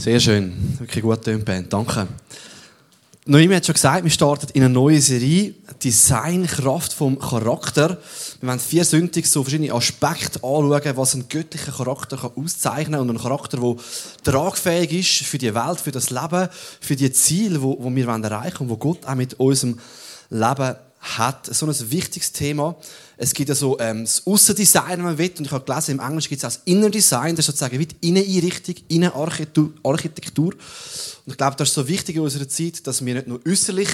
Sehr schön. Wirklich gut tönt, Band. Danke. Noemi hat schon gesagt, wir starten in eine neue Serie. Design, Kraft vom Charakter. Wir werden vier Sündig so verschiedene Aspekte anschauen, was ein göttlicher Charakter auszeichnen kann. Und ein Charakter, der tragfähig ist für die Welt, für das Leben, für die Ziele, die wir erreichen wollen und wo Gott auch mit unserem Leben hat. So ein wichtiges Thema. Es gibt ja so ähm, das Aussendesign, wenn man will. Und ich habe gelesen, im Englischen gibt es auch das Inner Design. Das ist sozusagen wie die Inneneinrichtung, Innenarchitektur. Und ich glaube, das ist so wichtig in unserer Zeit, dass wir nicht nur äußerlich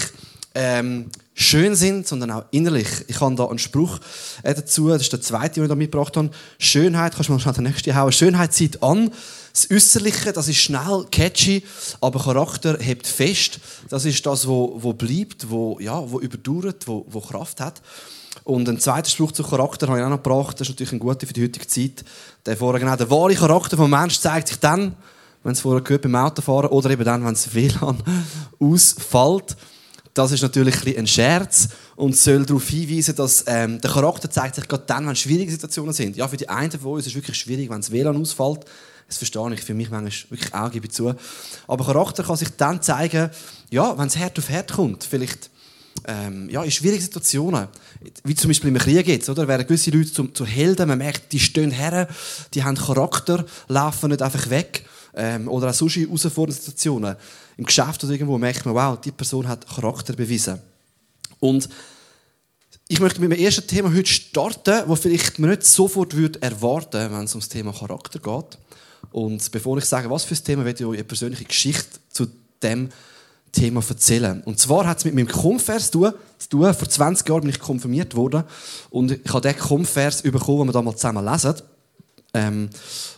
ähm, schön sind, sondern auch innerlich. Ich habe da einen Spruch äh, dazu, das ist der zweite, den ich da mitgebracht habe. Schönheit, kannst du mal schnell den nächsten hauen. Schönheit zieht an. Das Äußerliche, das ist schnell, catchy, aber Charakter hebt fest. Das ist das, wo, wo bleibt, wo, ja, wo überdauert, wo, wo Kraft hat. Und ein zweiter Spruch zu Charakter habe ich auch noch gebracht. Das ist natürlich ein guter für die heutige Zeit. Der vorher genau, wahre Charakter des Menschen zeigt sich dann, wenn es vorher gehört beim Autofahren oder eben dann, wenn es WLAN ausfällt. Das ist natürlich ein Scherz und soll darauf hinweisen, dass ähm, der Charakter zeigt sich gerade dann, wenn schwierige Situationen sind. Ja, für die einen von uns ist es wirklich schwierig, wenn das WLAN ausfällt. Das verstehe ich für mich manchmal wirklich auch, gebe ich zu. Aber Charakter kann sich dann zeigen, ja, wenn es Herd auf Herd kommt. Vielleicht ähm, ja, in schwierigen Situationen, wie zum Beispiel im Krieg jetzt, oder? Werden gewisse Leute zum, zu Helden, man merkt, die stehen her, die haben Charakter, laufen nicht einfach weg. Ähm, oder auch sonst in herausfordernden Situationen. Im Geschäft oder irgendwo merkt man, wow, die Person hat Charakter bewiesen. Und ich möchte mit dem ersten Thema heute starten, wo vielleicht man nicht sofort würde erwarten, wenn es um das Thema Charakter geht. Und bevor ich sage, was für ein Thema, werde ich euch eine persönliche Geschichte zu dem Thema erzählen. Und zwar hat es mit meinem Kumvers zu tun. Vor 20 Jahren bin ich konfirmiert worden und ich habe diesen Kumvers bekommen, den wir damals zusammen lesen. Ähm,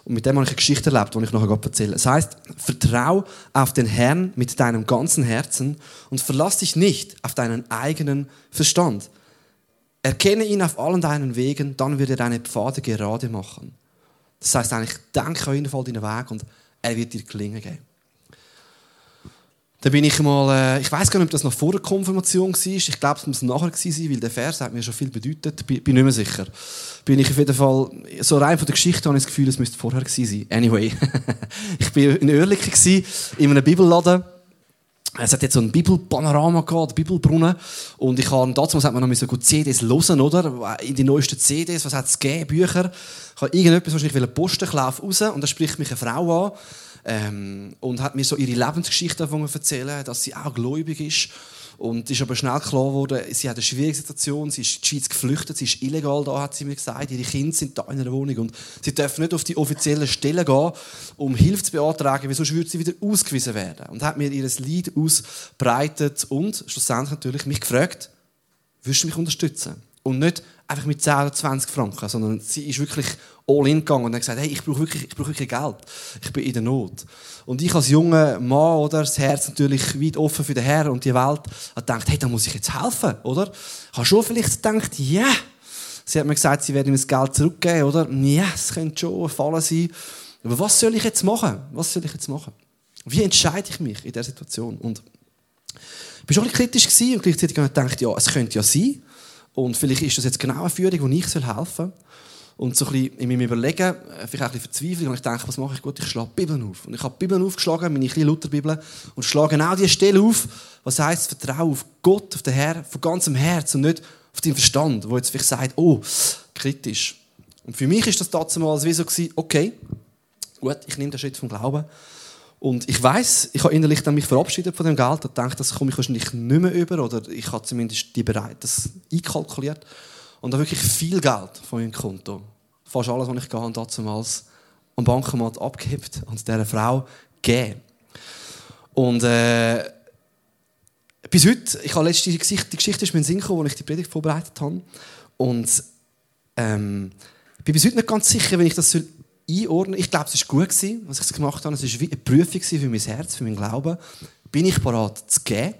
und mit dem habe ich eine Geschichte erlebt, die ich nachher erzähle. Das heißt, vertrau auf den Herrn mit deinem ganzen Herzen und verlass dich nicht auf deinen eigenen Verstand. Erkenne ihn auf allen deinen Wegen, dann wird er deine Pfade gerade machen. Das heißt eigentlich, denke an ihn, fall deinen Weg und er wird dir gelingen geben. Da bin ich mal, äh, ich weiß gar nicht, ob das noch vor der Konfirmation war. Ich glaube, es muss nachher sein, weil der Vers hat mir schon viel bedeutet. Bin, bin nicht mehr sicher. Bin ich auf jeden Fall, so rein von der Geschichte habe ich das Gefühl, es müsste vorher gewesen sein. Anyway. ich bin in Oerlikon in einem Bibelladen. Es hat jetzt so ein Bibelpanorama gehabt, Bibelbrunnen. Und ich habe, damals hat man noch so gut CDs hören, oder? In die neuesten CDs, was hat es gegeben? Bücher. Ich habe irgendetwas wahrscheinlich einen Postenklauf raus und da spricht mich eine Frau an ähm, und hat mir so ihre Lebensgeschichte angefangen erzählen, dass sie auch gläubig ist. Und es ist aber schnell klar geworden, sie hat eine schwierige Situation, sie ist in die Schweiz geflüchtet, sie ist illegal da, hat sie mir gesagt, ihre Kinder sind da in einer Wohnung und sie dürfen nicht auf die offiziellen Stellen gehen, um Hilfe zu beantragen, sonst würde sie wieder ausgewiesen werden. Und hat mir ihr Lied ausbreitet und schlussendlich natürlich mich gefragt, willst du mich unterstützen? Und nicht einfach mit 10 oder 20 Franken, sondern sie ist wirklich all in gegangen und hat gesagt, hey, ich brauche wirklich, ich brauche wirklich Geld. Ich bin in der Not. Und ich als junger Mann, oder, das Herz natürlich weit offen für den Herrn und die Welt, habe gedacht, hey, da muss ich jetzt helfen, oder? Ich habe schon vielleicht gedacht, ja. Yeah. Sie hat mir gesagt, sie werden mir das Geld zurückgeben, oder? Ja, es könnte schon ein Fall sein. Aber was soll ich jetzt machen? Was soll ich jetzt machen? Wie entscheide ich mich in dieser Situation? Und ich war schon ein bisschen kritisch und gleichzeitig habe ich gedacht, ja, es könnte ja sein. Und vielleicht ist das jetzt genau eine Führung, die ich helfen soll. Und so ein bisschen in meinem Überlegen, äh, vielleicht auch ein bisschen Verzweiflung, und ich denke, was mache ich gut? Ich schlage Bibeln auf. Und ich habe Bibeln aufgeschlagen, meine kleine Lutherbibel, und schlage genau diese Stelle auf, was heisst, vertraue auf Gott, auf den Herrn, von ganzem Herz und nicht auf deinen Verstand, wo jetzt vielleicht sagt, oh, kritisch. Und für mich ist das damals wie so okay, gut, ich nehme den Schritt vom Glauben. Und ich weiß, ich habe innerlich dann mich verabschiedet von dem Geld und dachte, das komme ich wahrscheinlich nicht mehr über oder ich habe zumindest die bereit, das einkalkuliert. Und da wirklich viel Geld von meinem Konto. Fast alles, was ich hatte, damals am Bankomat abgehebt und dieser Frau gegeben. Und äh, bis heute, ich habe letzte Geschichte, die Geschichte ist mir in den Sinn gekommen, als ich die Predigt vorbereitet habe. Und ähm, ich bin bis heute nicht ganz sicher, wenn ich das einordnen Ich glaube, es war gut, was ich gemacht habe. Es war wie eine Prüfung für mein Herz, für meinen Glauben. Bin ich bereit zu geben?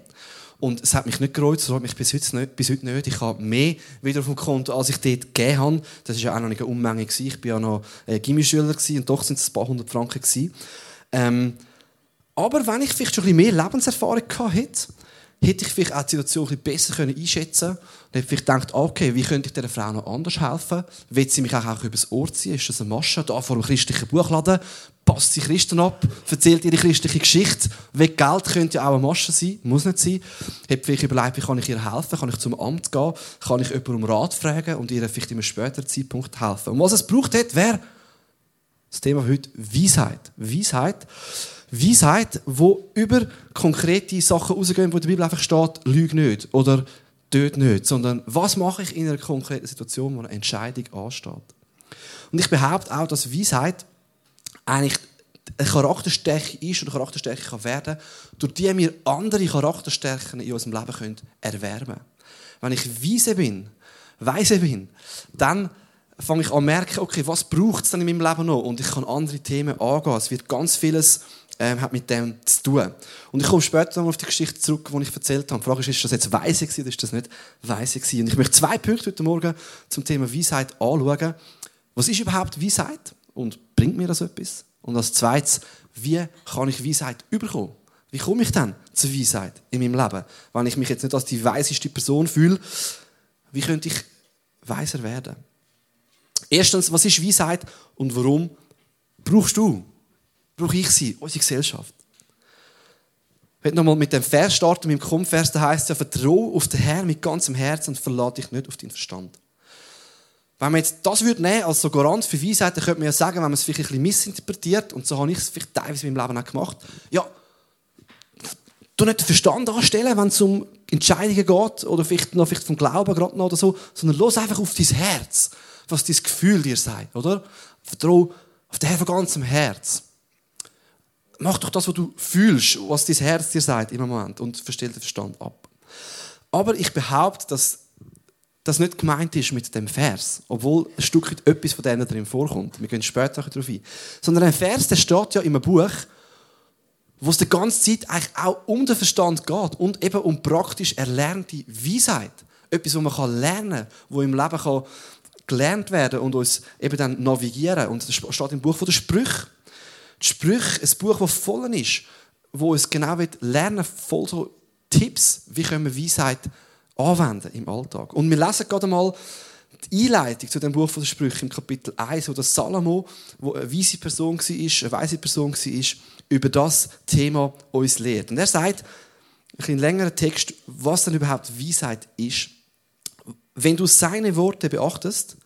Und es hat mich nicht gereut, es hat mich bis heute nicht. Bis heute nicht. Ich habe mehr wieder auf dem Konto, als ich dort gegeben habe. Das war ja auch noch eine Unmenge. Ich war ja noch äh, Gimmischüler und doch sind es ein paar hundert Franken. Ähm, aber wenn ich vielleicht schon ein bisschen mehr Lebenserfahrung hatte, ich vielleicht auch die Situation ein bisschen besser einschätzen können. Und hätte vielleicht gedacht, okay, wie könnte ich dieser Frau noch anders helfen? Will sie mich auch, auch übers Ohr ziehen? Ist das eine Masche? Da vor einem christlichen Buchladen passt sie Christen ab, erzählt ihre christliche Geschichte. Weg Geld könnte ja auch eine Masche sein, muss nicht sein. Habe vielleicht überlegt, wie kann ich ihr helfen? Kann ich zum Amt gehen? Kann ich jemanden um Rat fragen und ihr vielleicht in einem späteren Zeitpunkt helfen? Und was es braucht hat, wäre das Thema heute Weisheit. Weisheit. Weisheit, wo über konkrete Sachen rausgehen, wo in der Bibel einfach steht, lüg nicht oder töt nicht, sondern was mache ich in einer konkreten Situation, wo eine Entscheidung ansteht. Und ich behaupte auch, dass Weisheit eigentlich eine Charakterstärke ist oder Charakterstärke kann werden, durch die wir andere Charakterstärken in unserem Leben können erwärmen können. Wenn ich weise bin, weise bin, dann fange ich an zu merken, okay, was braucht es dann in meinem Leben noch? Und ich kann andere Themen angehen. Es wird ganz vieles ähm, hat mit dem zu tun. Und ich komme später noch auf die Geschichte zurück, die ich erzählt habe. Die Frage ist, ist das jetzt weise gewesen oder ist das nicht weise gewesen? Und ich möchte zwei Punkte heute Morgen zum Thema Weisheit anschauen. Was ist überhaupt Weisheit? Und bringt mir das etwas? Und als zweites, wie kann ich Weisheit überkommen? Wie komme ich dann zur Weisheit in meinem Leben? Wenn ich mich jetzt nicht als die weiseste Person fühle, wie könnte ich weiser werden? Erstens, was ist Weisheit und warum brauchst du brauche ich sie, unsere Gesellschaft. Ich möchte nochmal mit dem Vers starten, mit dem Kumpfvers, da heißt ja, vertraue auf den Herrn mit ganzem Herzen und verlade dich nicht auf deinen Verstand. Wenn man jetzt das würde nehmen als so Garant für Weisheit, dann könnte man ja sagen, wenn man es vielleicht ein bisschen missinterpretiert, und so habe ich es vielleicht teilweise in meinem Leben auch gemacht, ja, du nicht den Verstand anstellen, wenn es um Entscheidungen geht, oder vielleicht noch vielleicht vom Glauben gerade noch oder so, sondern los einfach auf dein Herz, was dein Gefühl dir sagt, oder? Vertraue auf den Herrn von ganzem Herz mach doch das, was du fühlst, was dein Herz dir sagt im Moment und verstell den Verstand ab. Aber ich behaupte, dass das nicht gemeint ist mit dem Vers, obwohl ein Stück weit etwas von denen drin vorkommt. Wir gehen später darauf ein. Sondern ein Vers, der steht ja in einem Buch, wo es die ganze Zeit eigentlich auch um den Verstand geht und eben um praktisch erlernte Weisheit. Etwas, was man lernen kann, wo im Leben kann gelernt werden und uns eben dann navigieren. Und das steht im Buch der Sprüche. Die Sprüche, ein Buch, das voll ist, wo es genau lernen voll so Tipps, wie können wir Weisheit anwenden im Alltag. Und wir lesen gerade mal die Einleitung zu dem Buch der Sprüche im Kapitel 1, wo das Salomo, wo eine weise Person war, eine weise Person war, über das Thema uns lehrt. Und er sagt, ein längerer Text, was denn überhaupt Weisheit ist. Wenn du seine Worte beachtest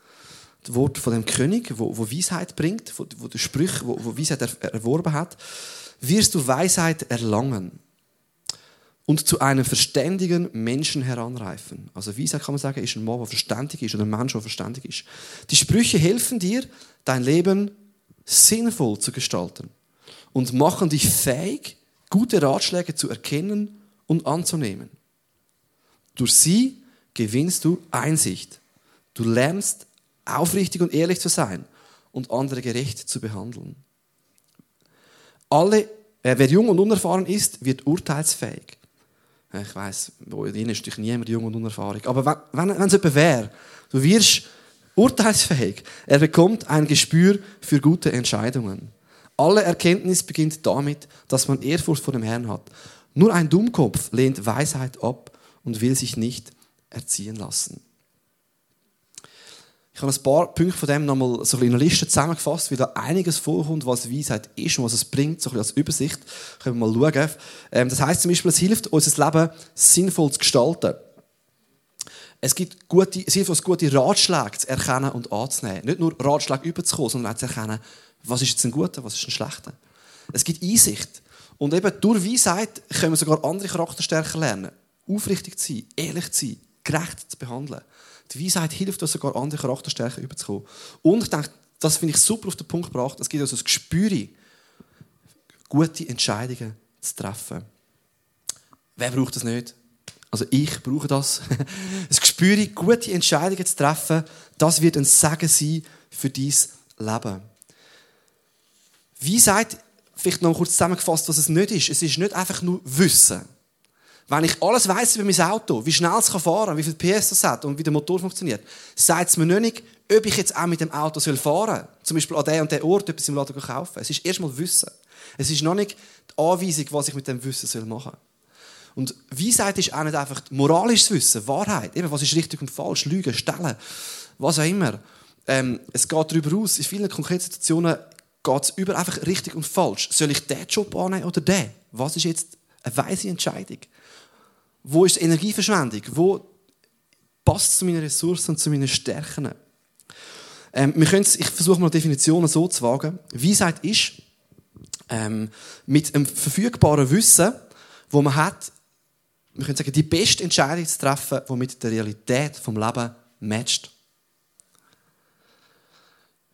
das Wort von dem König, wo, wo Weisheit bringt, wo, wo der Sprüche, wo, wo Weisheit er, erworben hat, wirst du Weisheit erlangen und zu einem verständigen Menschen heranreifen. Also Weisheit kann man sagen, ist ein Mann, der verständig ist oder ein Mensch, der verständig ist. Die Sprüche helfen dir, dein Leben sinnvoll zu gestalten und machen dich fähig, gute Ratschläge zu erkennen und anzunehmen. Durch sie gewinnst du Einsicht. Du lernst aufrichtig und ehrlich zu sein und andere gerecht zu behandeln. Alle, äh, wer jung und unerfahren ist, wird urteilsfähig. Ich weiß, wo in ist natürlich niemand jung und unerfahren. Aber wenn, wenn, wenn es jemand wäre, du wirst urteilsfähig. Er bekommt ein Gespür für gute Entscheidungen. Alle Erkenntnis beginnt damit, dass man Ehrfurcht vor dem Herrn hat. Nur ein Dummkopf lehnt Weisheit ab und will sich nicht erziehen lassen. Ich habe ein paar Punkte von dem nochmal so in einer Liste zusammengefasst, wie da einiges vorkommt, was Weisheit ist und was es bringt, so ein bisschen als Übersicht. Können wir mal schauen. Ähm, das heißt zum Beispiel, es hilft, unser Leben sinnvoll zu gestalten. Es gibt gute, es hilft uns, gute Ratschläge zu erkennen und anzunehmen. Nicht nur Ratschläge überzukommen, sondern auch zu erkennen, was ist jetzt ein guter, was ist ein schlechter. Es gibt Einsicht. Und eben durch Weisheit können wir sogar andere Charakterstärken lernen. Aufrichtig zu sein, ehrlich zu sein, gerecht zu behandeln. Die Weisheit hilft uns sogar, andere Charakterstärken überzukommen. Und ich denke, das finde ich super auf den Punkt gebracht. Es gibt uns ein Gespür, gute Entscheidungen zu treffen. Wer braucht das nicht? Also ich brauche das. ein Gespür, gute Entscheidungen zu treffen, das wird ein Segen sein für dein Leben. Weisheit, vielleicht noch kurz zusammengefasst, was es nicht ist. Es ist nicht einfach nur Wissen. Wenn ich alles weiß über mein Auto, wie schnell es fahren kann, wie viel PS es hat und wie der Motor funktioniert, sagt es mir nicht, ob ich jetzt auch mit dem Auto fahren soll. Zum Beispiel an der und der Ort etwas im Laden kaufen. Es ist erstmal Wissen. Es ist noch nicht die Anweisung, was ich mit dem Wissen machen soll. Und Weisheit ist auch nicht einfach moralisches Wissen, Wahrheit. Eben, was ist richtig und falsch, Lügen, Stellen, was auch immer. Ähm, es geht darüber aus, in vielen konkreten Situationen geht es über einfach richtig und falsch. Soll ich diesen Job annehmen oder den? Was ist jetzt eine weise Entscheidung? Wo ist Energieverschwendung? Wo passt es zu meinen Ressourcen und zu meinen Stärken? Ähm, wir ich versuche mal Definitionen so zu wagen. Weisheit ist, ähm, mit einem verfügbaren Wissen, wo man hat, wir können sagen, die beste Entscheidung zu treffen, die mit der Realität vom Leben matcht.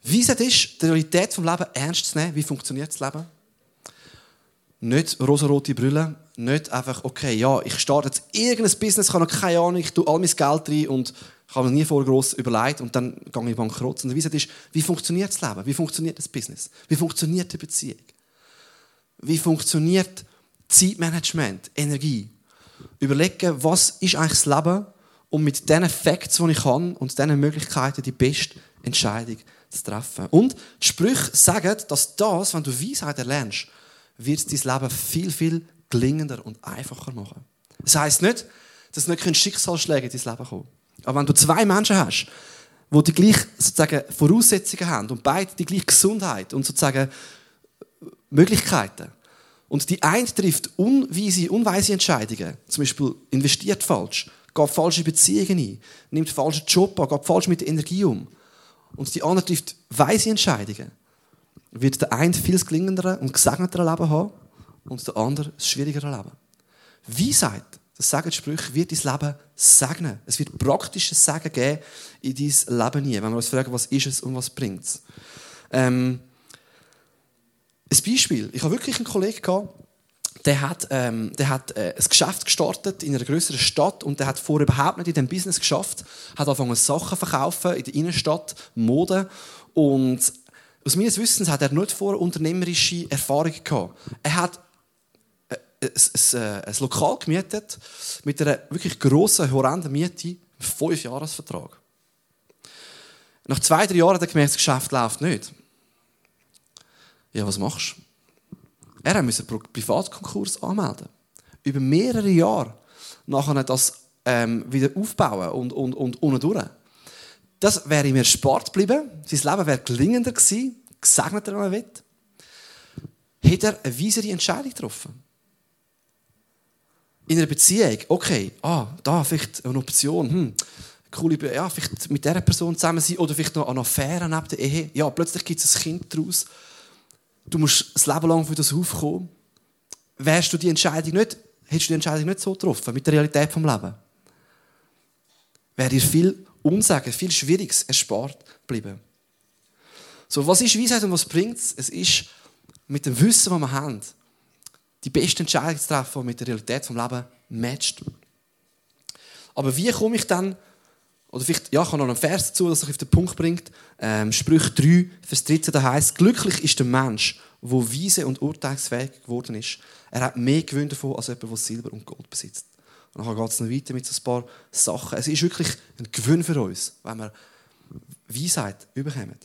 Weisheit ist, die Realität vom Leben ernst zu nehmen. Wie funktioniert das Leben? Nicht rosarote Brille, nicht einfach, okay, ja, ich starte jetzt irgendein Business, ich habe noch keine Ahnung, ich tue all mein Geld rein und habe mir nie vorher gross überlegt und dann gehe ich bankrott. Und die Weisheit ist, wie funktioniert das Leben? Wie funktioniert das Business? Wie funktioniert die Beziehung? Wie funktioniert Zeitmanagement, Energie? Überlegen, was ist eigentlich das Leben, um mit den Facts, die ich habe und diesen Möglichkeiten die beste Entscheidung zu treffen. Und die Sprüche sagen, dass das, wenn du Weisheit erlernst, wird dein Leben viel, viel gelingender und einfacher machen. Das heisst nicht, dass nicht Schicksalsschläge in dein Leben kommen. Aber wenn du zwei Menschen hast, die die gleichen sozusagen Voraussetzungen haben und beide die gleiche Gesundheit und sozusagen Möglichkeiten und die eine trifft unweise, unweise Entscheidungen, zum Beispiel investiert falsch, geht falsche Beziehungen ein, nimmt falschen Job an, geht falsch mit der Energie um und die andere trifft weise Entscheidungen, wird der eine viel gelingendere und gesegnetere Leben haben und der andere ein schwierigere Leben. Weisheit, das sagen Sprüche, wird dein Leben segnen. Es wird praktisches Segen geben in dein Leben nie. Wenn wir uns fragen, was ist es und was bringt es. Ähm, ein Beispiel. Ich habe wirklich einen Kollegen gehabt, der hat, ähm, der hat äh, ein Geschäft gestartet in einer größeren Stadt und der hat vorher überhaupt nicht in dem Business geschafft, hat angefangen Sachen verkaufen in der Innenstadt, Mode und aus meines Wissens hat er nicht vorher unternehmerische Erfahrung gehabt. Er hat äh, äh, ein Lokal gemietet mit einer wirklich grossen, horrenden Miete, fünf Jahresvertrag. Nach zwei, drei Jahren hat er gemerkt, das Geschäft läuft nicht. Ja, was machst du? Er musste einen Privatkonkurs anmelden. Über mehrere Jahre nachher das ähm, wieder aufbauen und, und, und unten durch. Das wäre ihm erspart geblieben. Sein Leben wäre gelingender gewesen, gesegneter, wenn er will. Hätte er eine weisere Entscheidung getroffen. In einer Beziehung, okay, ah, da vielleicht eine Option, hm, coole, ja, vielleicht mit dieser Person zusammen sein oder vielleicht noch eine Affäre neben der Ehe. Ja, plötzlich gibt es ein Kind daraus du musst das Leben lang für das aufkommen, wärst du die Entscheidung nicht, hättest du die Entscheidung nicht so getroffen, mit der Realität vom Leben, wäre dir viel Unsagen, viel Schwieriges erspart geblieben. So, was ist Weisheit und was bringt es? Es ist mit dem Wissen, das wir haben, die beste Entscheidung zu treffen, die mit der Realität vom Leben matcht. Aber wie komme ich dann oder vielleicht, ja, ich habe noch einen Vers dazu, der sich auf den Punkt bringt. Ähm, Sprüch 3, Vers 13, da heißt: Glücklich ist der Mensch, der weise und urteilsfähig geworden ist. Er hat mehr Gewinn davon als jemand, der Silber und Gold besitzt. Und dann geht es noch weiter mit so ein paar Sachen. Es ist wirklich ein Gewinn für uns, wenn wir Weisheit überkommen.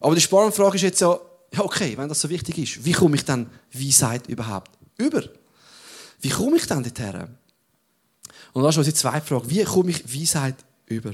Aber die spannende Frage ist jetzt ja, ja, okay, wenn das so wichtig ist, wie komme ich dann Weisheit überhaupt über? Wie komme ich dann dorthin? Und das ist unsere zweite Frage. Wie komme ich Weisheit über.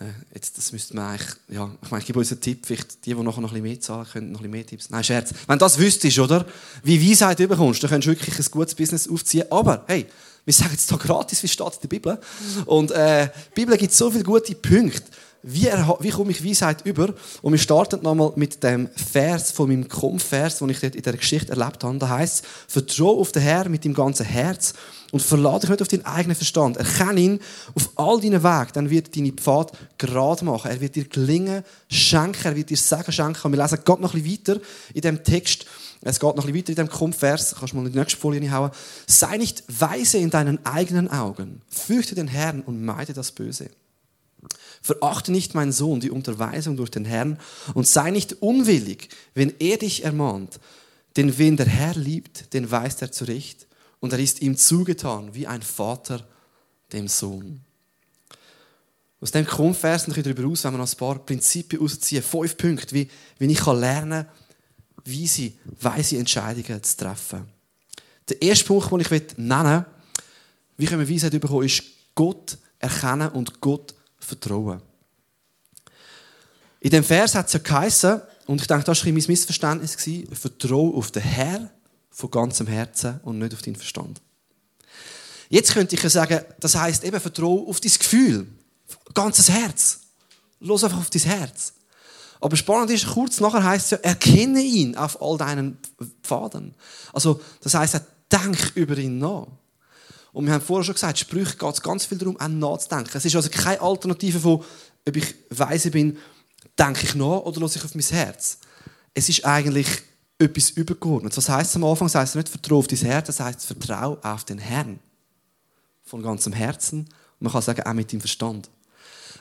Äh, jetzt, das müsste man eigentlich, ja, ich meine, ich gebe uns einen Tipp, vielleicht die, die nachher noch ein bisschen mehr zahlen können, noch ein bisschen mehr Tipps. Nein, Scherz. Wenn du das wüsstest, oder, wie Weisheit überkommst, dann könntest du wirklich ein gutes Business aufziehen. Aber, hey, wir sagen jetzt hier gratis, wie steht in der Bibel. Und, äh, die Bibel gibt so viele gute Punkte. Wie, wie komme ich Weisheit über? Und wir starten nochmal mit dem Vers von meinem Kampfvers, den ich dort in der Geschichte erlebt habe. Da heißt Vertraue auf den Herrn mit dem ganzen Herz und verlade dich nicht auf deinen eigenen Verstand. Erkenne ihn auf all deinen Wegen, dann wird deine Pfad gerade machen. Er wird dir gelingen, schenken, er wird dir Segen schenken. Und wir lesen gerade noch ein bisschen weiter in dem Text. Es geht noch ein bisschen weiter in dem Kumpfvers. Kannst du mal in die nächste Folie hauen. Sei nicht weise in deinen eigenen Augen. Fürchte den Herrn und meide das Böse. Verachte nicht, mein Sohn, die Unterweisung durch den Herrn und sei nicht unwillig, wenn er dich ermahnt. Denn wen der Herr liebt, den weist er zurecht und er ist ihm zugetan wie ein Vater dem Sohn. Aus dem kommt Vers noch darüber aus, wenn wir ein paar Prinzipien ausziehen, fünf Punkte, wie, wie ich lernen kann, wie sie weise Entscheidungen zu treffen. Der erste Punkt, den ich nennen will, wie können wir Weisheit bekommen, ist Gott erkennen und Gott vertrauen. In dem Vers hat es ja geheißen, und ich denke, das war ein mein Missverständnis, vertraue auf den Herr von ganzem Herzen und nicht auf deinen Verstand. Jetzt könnte ich ja sagen, das heißt eben, vertraue auf dein Gefühl, ganzes Herz. Los einfach auf dein Herz. Aber spannend ist, kurz nachher heißt es ja, erkenne ihn auf all deinen Pfaden. Also, das heißt, denk über ihn nach. Und wir haben vorher schon gesagt, Sprüche geht es ganz viel darum, auch nachzudenken. Es ist also keine Alternative von, ob ich weise bin, denke ich nach oder lasse ich auf mein Herz. Es ist eigentlich etwas übergeordnet. Was heißt am Anfang? Das heißt nicht vertraue auf dein Herz, das heißt vertraue auf den Herrn. Von ganzem Herzen. Und man kann sagen, auch mit dem Verstand.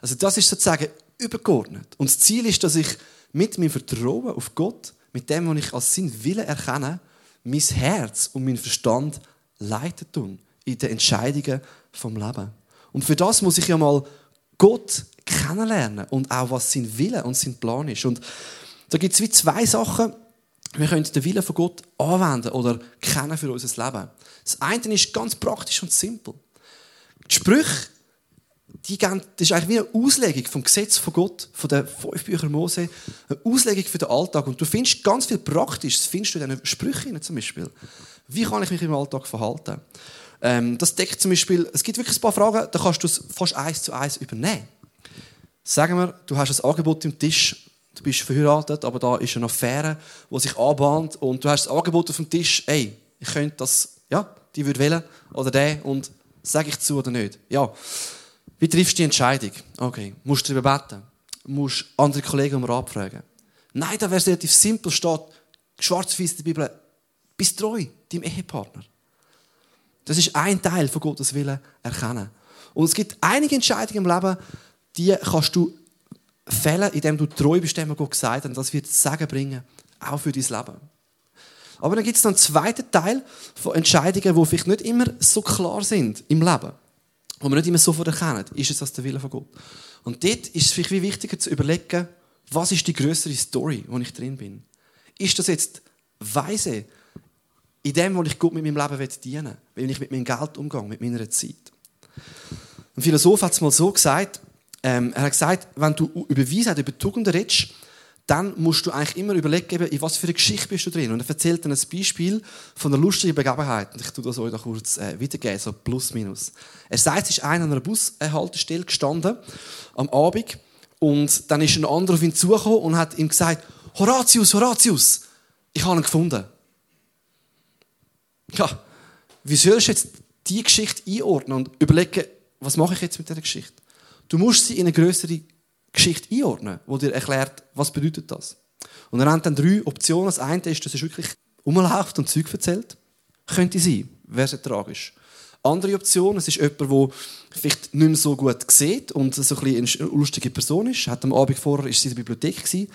Also das ist sozusagen übergeordnet. Und das Ziel ist, dass ich mit meinem Vertrauen auf Gott, mit dem, was ich als sein Wille erkenne, mein Herz und mein Verstand leiten tun in den Entscheidungen vom Leben. Und für das muss ich ja mal Gott kennenlernen und auch was sein Wille und sein Plan ist. Und da gibt es wie zwei Sachen. Wir können den Willen von Gott anwenden oder kennen für unser Leben. Das eine ist ganz praktisch und simpel. Die Sprüche, die geben, das ist eigentlich wie eine Auslegung vom Gesetz von Gott, von den fünf Büchern Mose, eine Auslegung für den Alltag. Und du findest ganz viel Praktisches, findest du in diesen Sprüchen zum Beispiel. Wie kann ich mich im Alltag verhalten? Ähm, das deckt zum Beispiel, es gibt wirklich ein paar Fragen, da kannst du es fast eins zu eins übernehmen. Sagen wir, du hast ein Angebot im Tisch, du bist verheiratet, aber da ist eine Affäre, die sich anbahnt und du hast das Angebot auf dem Tisch, ey, ich könnte das, ja, die würde wählen oder der und sage ich zu oder nicht. Ja. Wie triffst du die Entscheidung? Okay, musst du darüber beten? Musst andere Kollegen um Rat fragen? Nein, da wäre es relativ simpel, steht schwarz-weiß in der Bibel, bist treu deinem Ehepartner. Das ist ein Teil von Gottes Willen erkennen. Und es gibt einige Entscheidungen im Leben, die kannst du fällen, indem du treu bist, dem Gott gesagt hat. Und das wird Segen bringen, auch für dein Leben. Aber dann gibt es noch einen zweiten Teil von Entscheidungen, die vielleicht nicht immer so klar sind im Leben. Wo man nicht immer sofort erkennen, ist es das der Wille von Gott. Und dort ist es vielleicht wichtiger zu überlegen, was ist die größere Story, wo ich drin bin. Ist das jetzt weise, in dem, wo ich Gott mit meinem Leben dienen will, wenn ich mit meinem Geld umgehe, mit meiner Zeit. Ein Philosoph hat es mal so gesagt, ähm, er hat gesagt, wenn du über Weisheit, über Tugenden redest, dann musst du eigentlich immer überlegen, in was für eine Geschichte bist du drin. Und er erzählt dann ein Beispiel von einer lustigen Begebenheit. Ich tue das euch noch kurz äh, wiedergeben, so plus minus. Er sagt, es ist einer an einer Bushaltestelle gestanden, am Abend, und dann ist ein anderer auf ihn zugekommen und hat ihm gesagt, Horatius, Horatius, ich habe ihn gefunden. Ja, wie sollst du jetzt diese Geschichte einordnen und überlegen, was mache ich jetzt mit dieser Geschichte? Du musst sie in eine größere Geschichte einordnen, die dir erklärt, was bedeutet das. Und er hat dann drei Optionen. Das eine ist, dass er wirklich umläuft und Zeug erzählt. Könnte sein, wäre sehr tragisch. Andere Option, es ist jemand, der vielleicht nicht mehr so gut sieht und so ein eine lustige Person ist. Hat am Abend vorher ist sie in der Bibliothek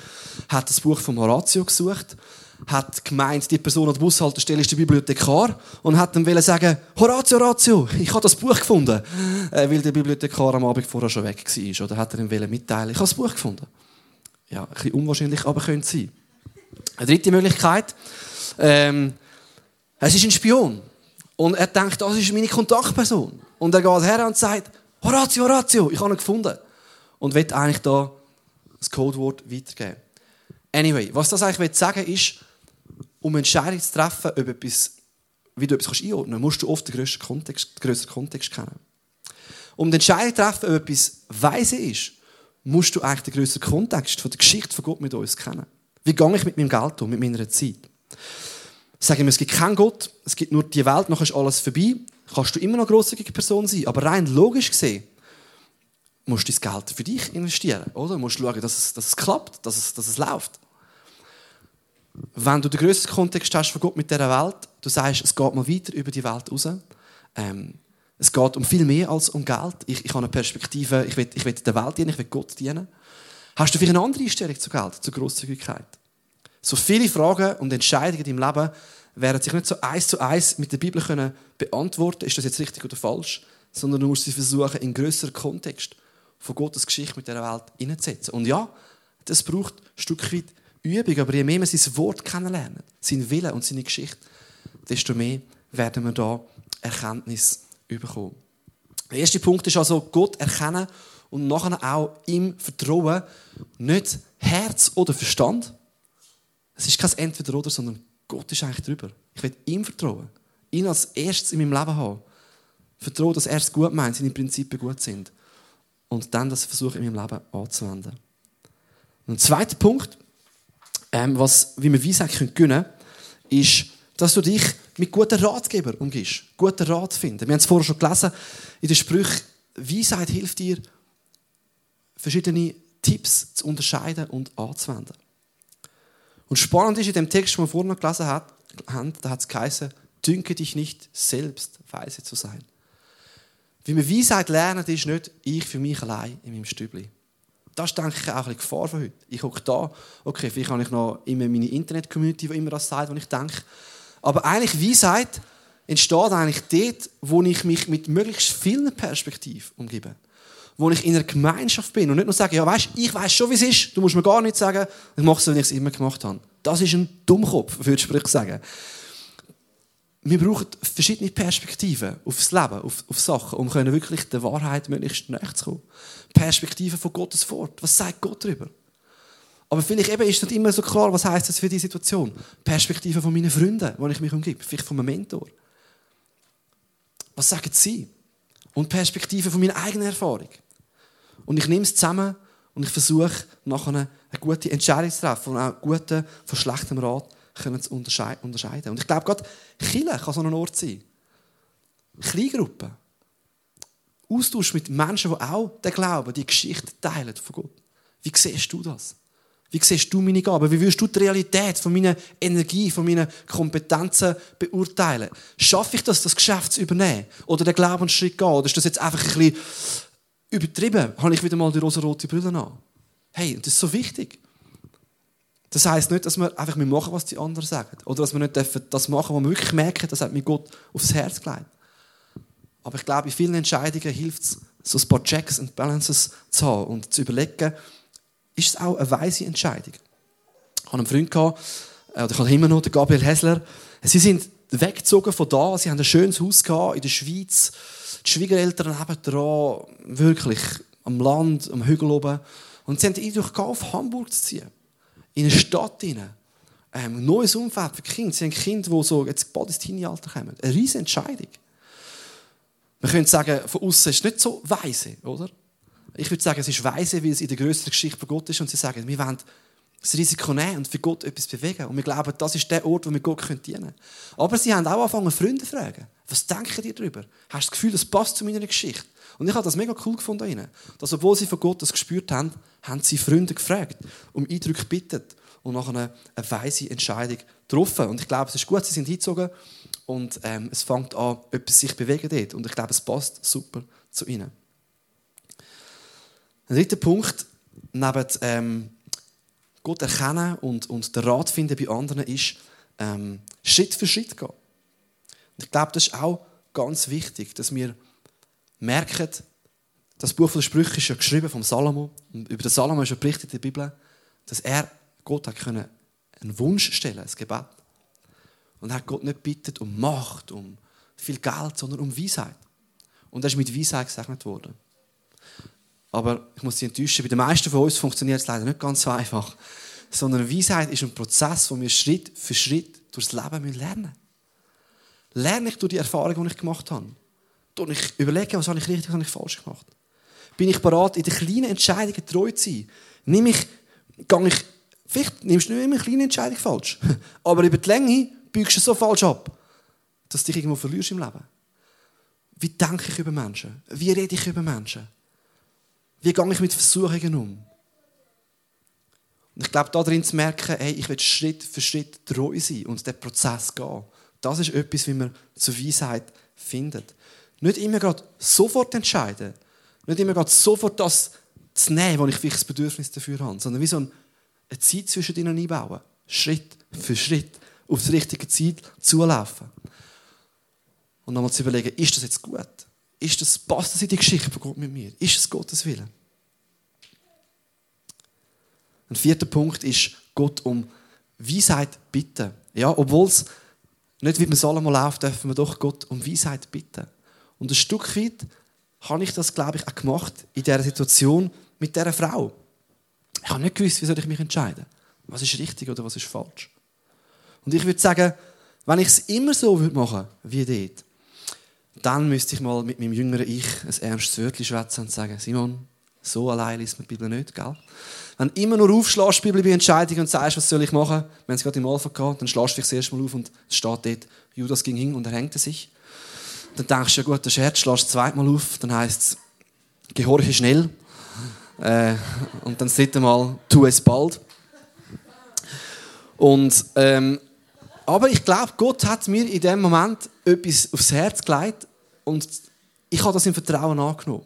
hat das Buch von Horatio gesucht hat gemeint, die Person an der Bushaltestelle ist der Bibliothekar und hat dann sagen, Horatio, Horatio, ich habe das Buch gefunden, äh, weil der Bibliothekar am Abend vorher schon weg war. Oder hat er ihm mitteilen, ich habe das Buch gefunden. Ja, ein bisschen unwahrscheinlich, aber könnte sein. Eine dritte Möglichkeit, ähm, es ist ein Spion und er denkt, das ist meine Kontaktperson. Und er geht her und sagt, Horatio, Horatio, ich habe ihn gefunden. Und will eigentlich da das Codewort weitergeben. Anyway, was das eigentlich sagen will, ist, um Entscheidungen zu treffen, ob etwas, wie du etwas einordnen kannst, musst du oft den größeren Kontext, den größeren Kontext kennen. Um die Entscheidung zu treffen, ob etwas weise ist, musst du eigentlich den größeren Kontext von der Geschichte von Gott mit uns kennen. Wie gehe ich mit meinem Geld um, mit meiner Zeit? Sagen wir, es gibt keinen Gott, es gibt nur die Welt, nachher ist alles vorbei. Kannst du immer noch eine grosszügige Person sein, aber rein logisch gesehen musst du das Geld für dich investieren, oder? Du musst schauen, dass es, dass es klappt, dass es, dass es läuft wenn du den grössten Kontext hast von Gott mit dieser Welt, du sagst, es geht mal weiter über die Welt raus. Ähm, es geht um viel mehr als um Geld. Ich, ich habe eine Perspektive, ich will, ich will der Welt dienen, ich will Gott dienen. Hast du vielleicht eine andere Einstellung zu Geld, zur Grosszügigkeit? So viele Fragen und Entscheidungen in deinem Leben werden sich nicht so eins zu eins mit der Bibel können beantworten, ist das jetzt richtig oder falsch, sondern du musst sie versuchen, in größeren Kontext von Gottes Geschichte mit dieser Welt hineinzusetzen. Und ja, das braucht ein Stück weit Übung, aber je mehr man sein Wort kennenlernt, sein Wille und seine Geschichte, desto mehr werden wir da Erkenntnis bekommen. Der erste Punkt ist also Gott erkennen und nachher auch ihm vertrauen. Nicht Herz oder Verstand. Es ist kein Entweder-Oder, sondern Gott ist eigentlich drüber. Ich will ihm vertrauen. Ihn als erstes in meinem Leben haben. Vertrauen, dass er es gut meint, seine Prinzipien gut sind. Und dann das versuche in meinem Leben anzuwenden. Und ein zweiter Punkt, ähm, was, wie wir Weisheit gewinnen können, ist, dass du dich mit guten Ratgebern umgehst. Guten Rat finden. Wir haben es vorher schon gelesen in den Sprüchen. Weisheit hilft dir, verschiedene Tipps zu unterscheiden und anzuwenden. Und spannend ist in dem Text, den wir vorhin noch gelesen haben, da hat es geheißen, dünke dich nicht selbst, weise zu sein. Wie wir Weisheit lernen, ist nicht ich für mich allein in meinem Stübli. Das ist, denke ich, auch eine Gefahr von heute. Ich gucke da, okay, vielleicht habe ich noch immer meine Internet-Community, die immer das sagt, was ich denke. Aber eigentlich Weisheit entsteht eigentlich dort, wo ich mich mit möglichst vielen Perspektiven umgebe. Wo ich in einer Gemeinschaft bin und nicht nur sage, ja, weißt, ich weiß schon, wie es ist, du musst mir gar nicht sagen, ich mache es, wie ich es immer gemacht habe. Das ist ein Dummkopf, würde ich sagen wir brauchen verschiedene Perspektiven aufs Leben, auf, auf Sachen, um können wirklich der Wahrheit möglichst näher zu kommen. Perspektiven von Gottes Wort. Was sagt Gott darüber? Aber vielleicht eben ist nicht immer so klar, was heißt das für die Situation. Perspektiven von meinen Freunden, wo ich mich umgebe, vielleicht von meinem Mentor. Was sagen sie? Und Perspektiven von meiner eigenen Erfahrung. Und ich nehme es zusammen und ich versuche nachher eine gute Entscheidung zu treffen und auch guten von schlechtem Rat können zu unterscheiden. Und ich glaube, gerade Chile kann so ein Ort sein. Kleingruppen. Austausch mit Menschen, die auch den Glauben, die Geschichte teilen von Gott. Wie siehst du das? Wie siehst du meine Gaben? Wie wirst du die Realität von meiner Energie, von meinen Kompetenzen beurteilen? Schaffe ich das, das Geschäft zu übernehmen? Oder den Glaubensschritt gehen? Oder ist das jetzt einfach ein bisschen übertrieben? Habe ich wieder mal die rosa-rote Brille an? Hey, das ist so wichtig. Das heisst nicht, dass wir einfach machen, was die anderen sagen. Oder dass wir nicht das machen, was wir wirklich merken, das hat mir Gott aufs Herz gelegt. Aber ich glaube, in vielen Entscheidungen hilft es, so ein paar Checks und Balances zu haben und zu überlegen, ist es auch eine weise Entscheidung. Ich hatte einen Freund, gehabt, äh, oder ich habe immer noch, den Gabriel Hessler. Sie sind weggezogen von da, sie haben ein schönes Haus gehabt in der Schweiz. Die Schwiegereltern haben dran, wirklich am Land, am Hügel oben. Und sie haben den Eindruck auf Hamburg zu ziehen in eine Stadt hinein. Ähm, ein neues Umfeld für Kinder. Sie haben Kinder, die so jetzt bald ins Teenie-Alter kommen. Eine riesige Entscheidung. Man könnte sagen, von außen ist es nicht so weise, oder? Ich würde sagen, es ist weise, weil es in der größeren Geschichte von Gott ist und sie sagen, wir wollen das Risiko nehmen und für Gott etwas bewegen. Und wir glauben, das ist der Ort, wo wir Gott dienen können. Aber sie haben auch angefangen, Freunde zu fragen. Was denken die darüber? Hast du das Gefühl, das passt zu meiner Geschichte? Und ich habe das mega cool gefunden. Dass, obwohl sie von Gott das gespürt haben, haben sie Freunde gefragt, um Eindrücke gebeten und nachher eine, eine weise Entscheidung getroffen. Und ich glaube, es ist gut, sie sind hingezogen und ähm, es fängt an, etwas sich bewegen dort. Und ich glaube, es passt super zu ihnen. Ein dritter Punkt, neben ähm, Gott erkennen und, und den Rat finden bei anderen, ist ähm, Schritt für Schritt gehen. Und ich glaube, das ist auch ganz wichtig, dass wir merken, das Buch der Sprüche ist ja geschrieben vom Salomo. Und über den Salomo ist ja berichtet in der Bibel, dass er Gott hat können einen Wunsch stellen, ein Gebet. Und er hat Gott nicht bittet um Macht, um viel Geld, sondern um Weisheit. Und er ist mit Weisheit gesegnet worden. Aber ich muss Sie enttäuschen, bei den meisten von uns funktioniert es leider nicht ganz so einfach. Sondern Weisheit ist ein Prozess, wo wir Schritt für Schritt durchs Leben lernen müssen. Lerne ich durch die Erfahrung, die ich gemacht habe. Und ich überlege, was habe ich richtig, was habe ich falsch gemacht. Bin ich bereit, in den kleinen Entscheidungen treu zu sein? Nimm ich, gehe ich, vielleicht nimmst du nicht immer eine kleine Entscheidung falsch, aber über die Länge biegst du so falsch ab, dass du dich irgendwo verlierst im Leben. Wie denke ich über Menschen? Wie rede ich über Menschen? Wie gehe ich mit Versuchungen um? Und ich glaube, darin zu merken, hey, ich will Schritt für Schritt treu sein und den Prozess gehen. Das ist etwas, wie man zur Weisheit findet. Nicht immer gerade sofort entscheiden. Nicht immer sofort das zu nehmen, wo ich vielleicht das Bedürfnis dafür habe. Sondern wie so eine Zeit zwischen ihnen einbauen. Schritt für Schritt auf das richtige Ziel zulaufen. Und nochmal zu überlegen, ist das jetzt gut? Ist das, passt das in die Geschichte von Gott mit mir? Ist es Gottes Wille? Ein vierter Punkt ist, Gott um Weisheit bitten. Ja, obwohl es nicht wie man Salomo läuft, dürfen wir doch Gott um Weisheit bitten. Und ein Stück weit habe ich das, glaube ich, auch gemacht in dieser Situation mit dieser Frau. Ich habe nicht gewusst, wie soll ich mich entscheiden. Was ist richtig oder was ist falsch. Und ich würde sagen, wenn ich es immer so machen würde wie dort, dann müsste ich mal mit meinem jüngeren Ich ein ernstes Wörtchen schwätzen und sagen, Simon, so allein liest man die Bibel nicht, gell? Wenn du immer nur aufschlägst, Bibel bei Entscheidungen und sagst, was soll ich machen, wenn es gerade im Alpha geht, dann schlägst du dich das erste Mal auf und es steht dort, Judas ging hin und er hängte sich. Dann denkst du, ja gut, das Scherz, schlägst das zweite Mal auf, dann heisst es, gehorche schnell. Äh, und dann das dritte Mal, tu es bald. Und, ähm, aber ich glaube, Gott hat mir in dem Moment etwas aufs Herz gelegt und ich habe das im Vertrauen angenommen.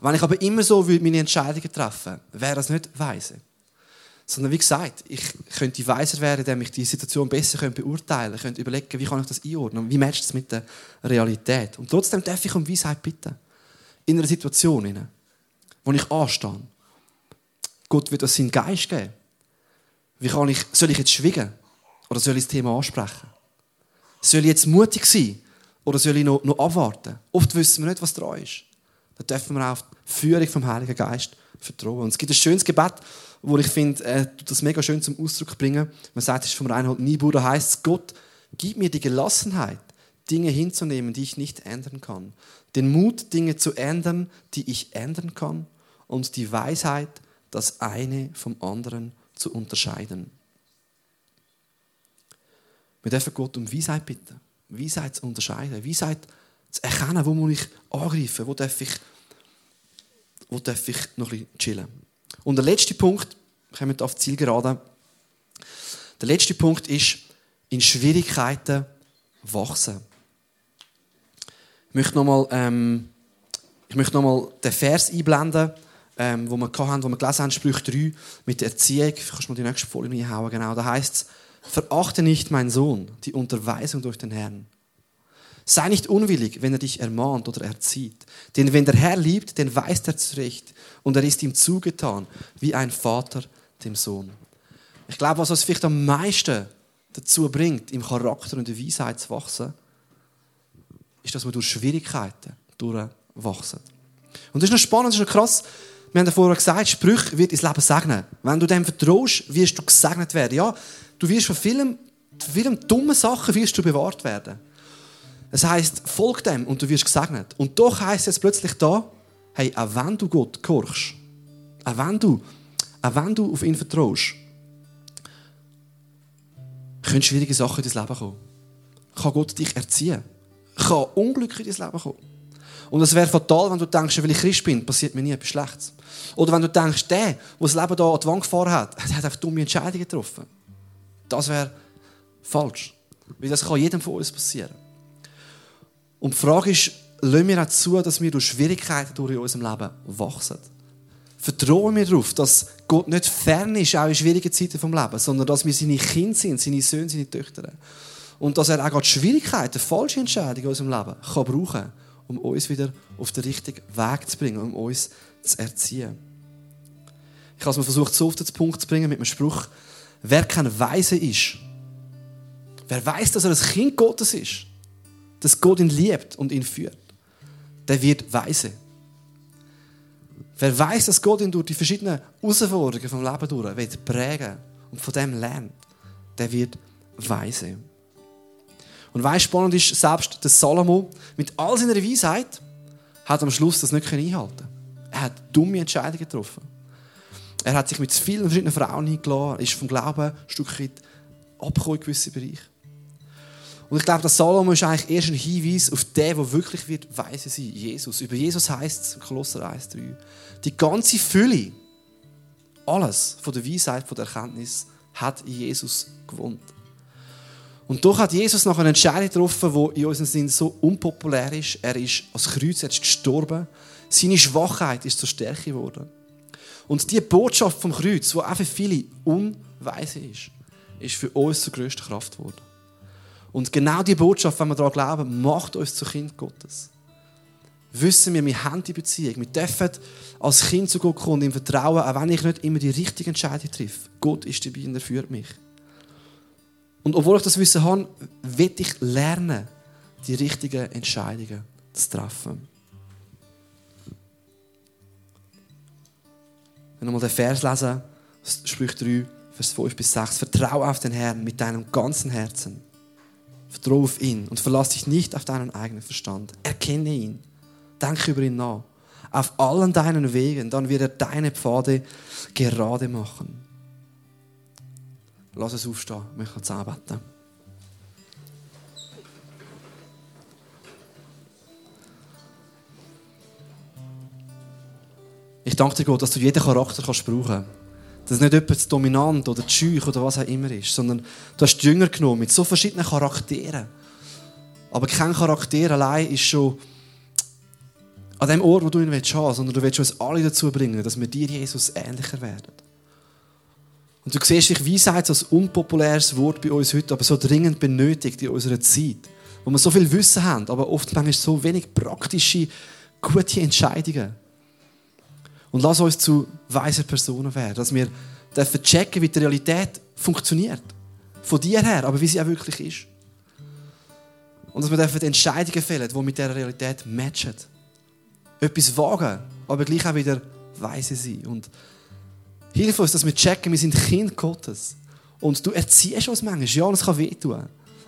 Wenn ich aber immer so meine Entscheidungen treffen würde, wäre das nicht weise. Sondern wie gesagt, ich könnte weiser werden, indem ich die Situation besser beurteilen könnte, könnte überlegen, wie kann ich das einordnen, wie matcht es mit der Realität. Und trotzdem darf ich um Weisheit bitten. In einer Situation, in wo ich anstehe. Gott wird uns seinen Geist geben. Wie kann ich, soll ich jetzt schwiegen? Oder soll ich das Thema ansprechen? Soll ich jetzt mutig sein? Oder soll ich noch, noch abwarten? Oft wissen wir nicht, was dran ist. Da dürfen wir auf die Führung vom Heiligen Geist vertrauen. Und es gibt ein schönes Gebet, wo ich finde, äh, das mega schön zum Ausdruck bringen. Man sagt, es ist vom Reinhold Niebuhr, da heißt es, Gott, gib mir die Gelassenheit, Dinge hinzunehmen, die ich nicht ändern kann. Den Mut, Dinge zu ändern, die ich ändern kann. Und die Weisheit, das eine vom anderen zu unterscheiden. Wir dürfen Gott um Weisheit bitten. Weisheit zu unterscheiden. Weisheit zu erkennen, wo muss ich angreifen, wo darf ich, wo darf ich noch ein bisschen chillen. Und der letzte Punkt, kommen wir auf die Zielgerade. Der letzte Punkt ist, in Schwierigkeiten wachsen. Ich möchte nochmal ähm, noch den Vers einblenden, ähm, wo wir hatten, wo wir gelesen haben, Sprüche 3, mit der Erziehung. Kannst du mal die nächste Folie reinhauen? Genau, da heißt es, verachte nicht, mein Sohn, die Unterweisung durch den Herrn. Sei nicht unwillig, wenn er dich ermahnt oder erzieht. Denn wenn der Herr liebt, den weist er zurecht. Und er ist ihm zugetan, wie ein Vater dem Sohn. Ich glaube, was uns vielleicht am meisten dazu bringt, im Charakter und der Weisheit zu wachsen, ist, dass wir durch Schwierigkeiten durchwachsen. Und das ist noch spannend, das ist noch krass. Wir haben ja vorher gesagt, Sprüche wird ins Leben segnen. Wenn du dem vertraust, wirst du gesegnet werden. Ja, du wirst von vielen, vielen dummen Sachen wirst du bewahrt werden. Es heißt, folg dem und du wirst gesegnet. Und doch heißt es plötzlich da, hey, auch wenn du Gott gehorchst, auch wenn du, auch wenn du auf ihn vertraust, können schwierige Sachen in dein Leben kommen. Kann Gott dich erziehen? Kann Unglück in dein Leben kommen? Und es wäre fatal, wenn du denkst, weil ich Christ bin, passiert mir nie etwas Schlechtes. Oder wenn du denkst, der, der das Leben hier an die Wand gefahren hat, der hat einfach dumme Entscheidungen getroffen. Das wäre falsch. Weil das kann jedem von uns passieren. Und die Frage ist, lassen wir auch zu, dass wir durch Schwierigkeiten durch in unserem Leben wachsen? Vertrauen wir darauf, dass Gott nicht fern ist, auch in schwierigen Zeiten vom Leben, sondern dass wir seine Kinder sind, seine Söhne, seine Töchter. Und dass er auch gerade Schwierigkeiten, falsche Entscheidungen in unserem Leben kann brauchen, um uns wieder auf den richtigen Weg zu bringen, um uns zu erziehen. Ich habe es mir versucht, so auf den Punkt zu bringen mit einem Spruch, wer kein Weise ist, wer weiß, dass er ein Kind Gottes ist, dass Gott ihn liebt und ihn führt, der wird weise. Wer weiß, dass Gott ihn durch die verschiedenen Herausforderungen vom Leben durch wird prägen und von dem lernt, der wird weise. Und weißt spannend ist, selbst der Salomo mit all seiner Weisheit hat am Schluss das nicht einhalten Er hat dumme Entscheidungen getroffen. Er hat sich mit vielen verschiedenen Frauen hingeladen, ist vom Glauben ein Stück weit abgekommen in gewissen Bereichen. Und ich glaube, dass Salomo ist eigentlich erst ein Hinweis auf den, der wirklich wird weise sein, Jesus. Über Jesus heißt es, Kolosser 1,3. Die ganze Fülle, alles von der Weisheit, von der Erkenntnis, hat in Jesus gewohnt. Und doch hat Jesus noch eine Entscheidung getroffen, die in unserem Sinn so unpopulär ist. Er ist als Kreuz, ist gestorben. Seine Schwachheit ist zur Stärke geworden. Und die Botschaft vom Kreuz, die auch für viele unweise ist, ist für uns zur größten Kraft geworden. Und genau die Botschaft, wenn wir daran glauben, macht uns zu Kind Gottes. Wissen wir, wir haben die Beziehung. Wir dürfen als Kind zu Gott kommen und ihm vertrauen, auch wenn ich nicht immer die richtige Entscheidung treffe. Gott ist dabei und er führt mich. Und obwohl ich das Wissen habe, will ich lernen, die richtigen Entscheidungen zu treffen. Wenn wir mal den Vers lesen, Sprüche 3, Vers 5 bis 6. Vertraue auf den Herrn mit deinem ganzen Herzen. Vertraue auf ihn und verlass dich nicht auf deinen eigenen Verstand. Erkenne ihn. Denke über ihn nach. Auf allen deinen Wegen, dann wird er deine Pfade gerade machen. Lass es aufstehen, ich möchte zusammen beten. Ich danke dir, Gott, dass du jeden Charakter kannst brauchen kannst. Dass nicht jemand dominant oder schüch oder was auch immer ist, sondern du hast die Jünger genommen mit so verschiedenen Charakteren. Aber kein Charakter allein ist schon an dem Ort, wo du ihn willst, sondern du willst uns alle dazu bringen, dass wir dir, Jesus, ähnlicher werden. Und du siehst, ich Weisheit als unpopuläres Wort bei uns heute, aber so dringend benötigt in unserer Zeit. Wo wir so viel Wissen haben, aber oft manchmal so wenig praktische, gute Entscheidungen. Und lass uns zu weisen Personen werden, dass wir dürfen checken, wie die Realität funktioniert. Von dir her, aber wie sie auch wirklich ist. Und dass wir dürfen Entscheidungen fällen, die mit dieser Realität matchen. Etwas wagen, aber gleich auch wieder weise sein. Und hilf uns, dass wir checken, wir sind Kind Gottes. Und du erziehst uns manchmal. Ja, und es kann wehtun.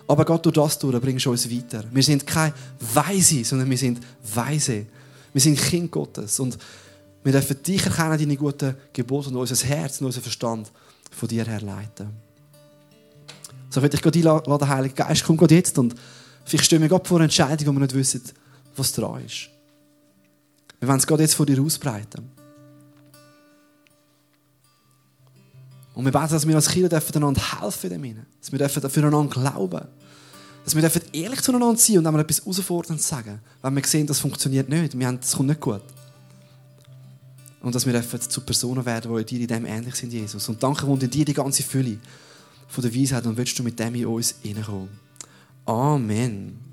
Aber Gott, durch das durch bringst du uns weiter. Wir sind keine Weise, sondern wir sind Weise. Wir sind Kind Gottes. Und wir dürfen dich erkennen, deine guten Gebote und unser Herz und unser Verstand von dir her leiten. So würde ich Gott einladen, der Heilige Geist, komm Gott jetzt und vielleicht stehen wir Gott vor einer Entscheidung, wo wir nicht wissen, was dran ist. Wir wollen es Gott jetzt vor dir ausbreiten. Und wir beten, dass wir als Kinder einander helfen dürfen. Dass wir dürfen füreinander glauben. Dass wir dürfen ehrlich zueinander sein und einmal etwas herausforderndes sagen. Wenn wir sehen, das funktioniert nicht. Das kommt nicht gut. Und dass wir zu Personen werden, die dir in dem ähnlich sind, Jesus. Und danke, wohnt in dir die ganze Fülle von der Weisheit und willst du mit dem in uns hineinkommen. Amen.